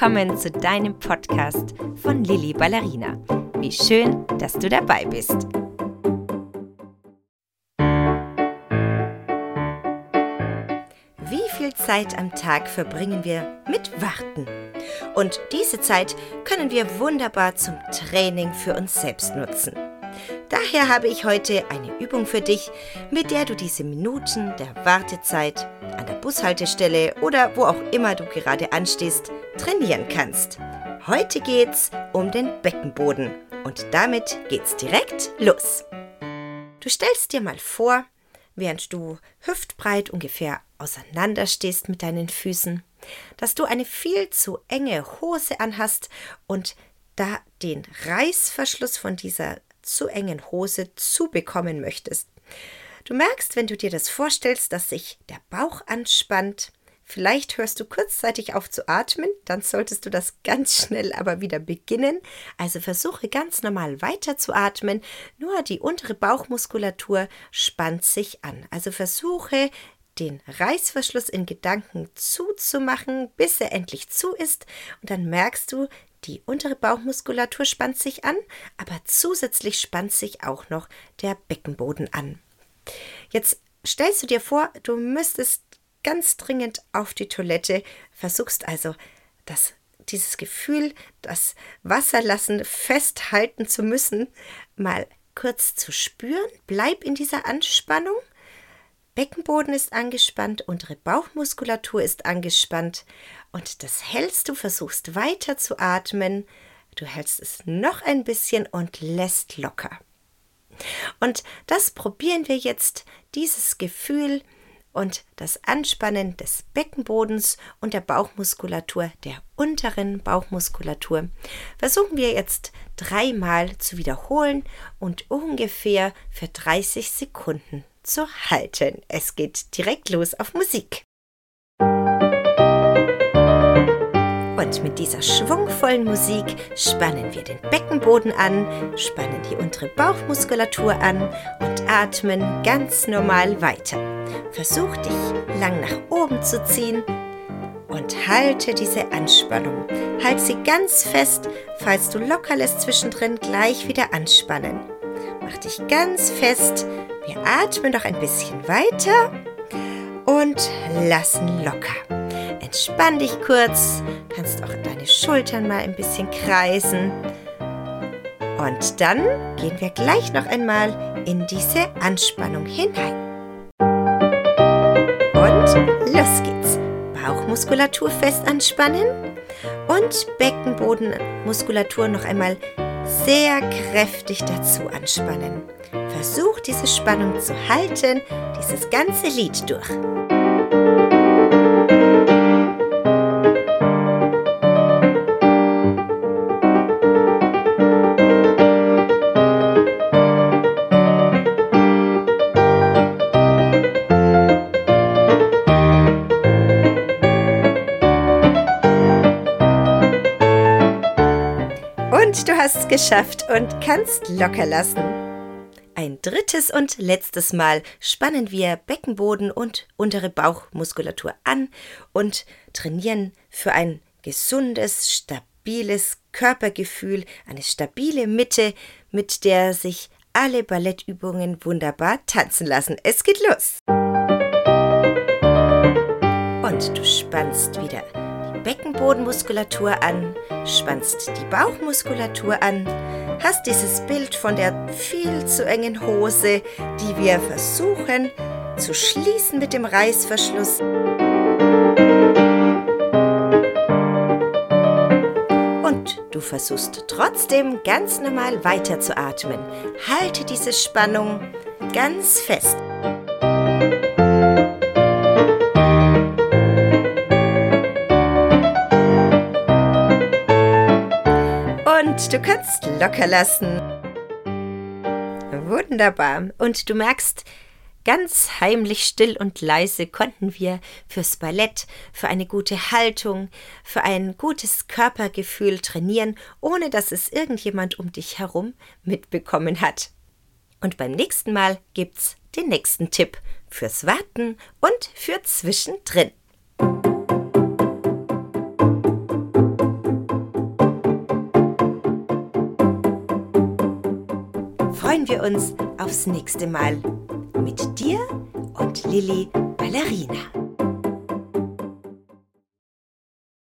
willkommen zu deinem Podcast von Lilly Ballerina. Wie schön, dass du dabei bist. Wie viel Zeit am Tag verbringen wir mit Warten? Und diese Zeit können wir wunderbar zum Training für uns selbst nutzen. Daher habe ich heute eine Übung für dich, mit der du diese Minuten der Wartezeit an der Bushaltestelle oder wo auch immer du gerade anstehst, trainieren kannst. Heute geht's um den Beckenboden und damit geht's direkt los. Du stellst dir mal vor, während du hüftbreit ungefähr auseinander stehst mit deinen Füßen, dass du eine viel zu enge Hose anhast und da den Reißverschluss von dieser zu engen Hose zubekommen möchtest. Du merkst, wenn du dir das vorstellst, dass sich der Bauch anspannt. Vielleicht hörst du kurzzeitig auf zu atmen, dann solltest du das ganz schnell aber wieder beginnen. Also versuche ganz normal weiter zu atmen, nur die untere Bauchmuskulatur spannt sich an. Also versuche den Reißverschluss in Gedanken zuzumachen, bis er endlich zu ist, und dann merkst du, die untere Bauchmuskulatur spannt sich an, aber zusätzlich spannt sich auch noch der Beckenboden an. Jetzt stellst du dir vor, du müsstest ganz dringend auf die Toilette, versuchst also das dieses Gefühl, das Wasserlassen festhalten zu müssen, mal kurz zu spüren. Bleib in dieser Anspannung. Beckenboden ist angespannt, untere Bauchmuskulatur ist angespannt und das hältst du, versuchst weiter zu atmen. Du hältst es noch ein bisschen und lässt locker. Und das probieren wir jetzt, dieses Gefühl und das Anspannen des Beckenbodens und der Bauchmuskulatur, der unteren Bauchmuskulatur, versuchen wir jetzt dreimal zu wiederholen und ungefähr für 30 Sekunden zu halten. Es geht direkt los auf Musik. Und mit dieser schwungvollen Musik spannen wir den Beckenboden an, spannen die untere Bauchmuskulatur an und atmen ganz normal weiter. Versuch dich lang nach oben zu ziehen und halte diese Anspannung. Halt sie ganz fest, falls du locker lässt zwischendrin gleich wieder anspannen. Mach dich ganz fest. Wir atmen noch ein bisschen weiter und lassen locker. Entspann dich kurz, kannst auch deine Schultern mal ein bisschen kreisen. Und dann gehen wir gleich noch einmal in diese Anspannung hinein. Und los geht's. Bauchmuskulatur fest anspannen und Beckenbodenmuskulatur noch einmal sehr kräftig dazu anspannen. Versuch diese Spannung zu halten, dieses ganze Lied durch. Und du hast es geschafft und kannst locker lassen. Ein drittes und letztes Mal spannen wir Beckenboden und untere Bauchmuskulatur an und trainieren für ein gesundes, stabiles Körpergefühl, eine stabile Mitte, mit der sich alle Ballettübungen wunderbar tanzen lassen. Es geht los! Und du spannst wieder Beckenbodenmuskulatur an, spannst die Bauchmuskulatur an, hast dieses Bild von der viel zu engen Hose, die wir versuchen zu schließen mit dem Reißverschluss. Und du versuchst trotzdem ganz normal weiter zu atmen. Halte diese Spannung ganz fest. Du kannst locker lassen. Wunderbar. Und du merkst, ganz heimlich still und leise konnten wir fürs Ballett, für eine gute Haltung, für ein gutes Körpergefühl trainieren, ohne dass es irgendjemand um dich herum mitbekommen hat. Und beim nächsten Mal gibt's den nächsten Tipp fürs Warten und für zwischendrin. Freuen wir uns aufs nächste Mal mit dir und Lilly Ballerina.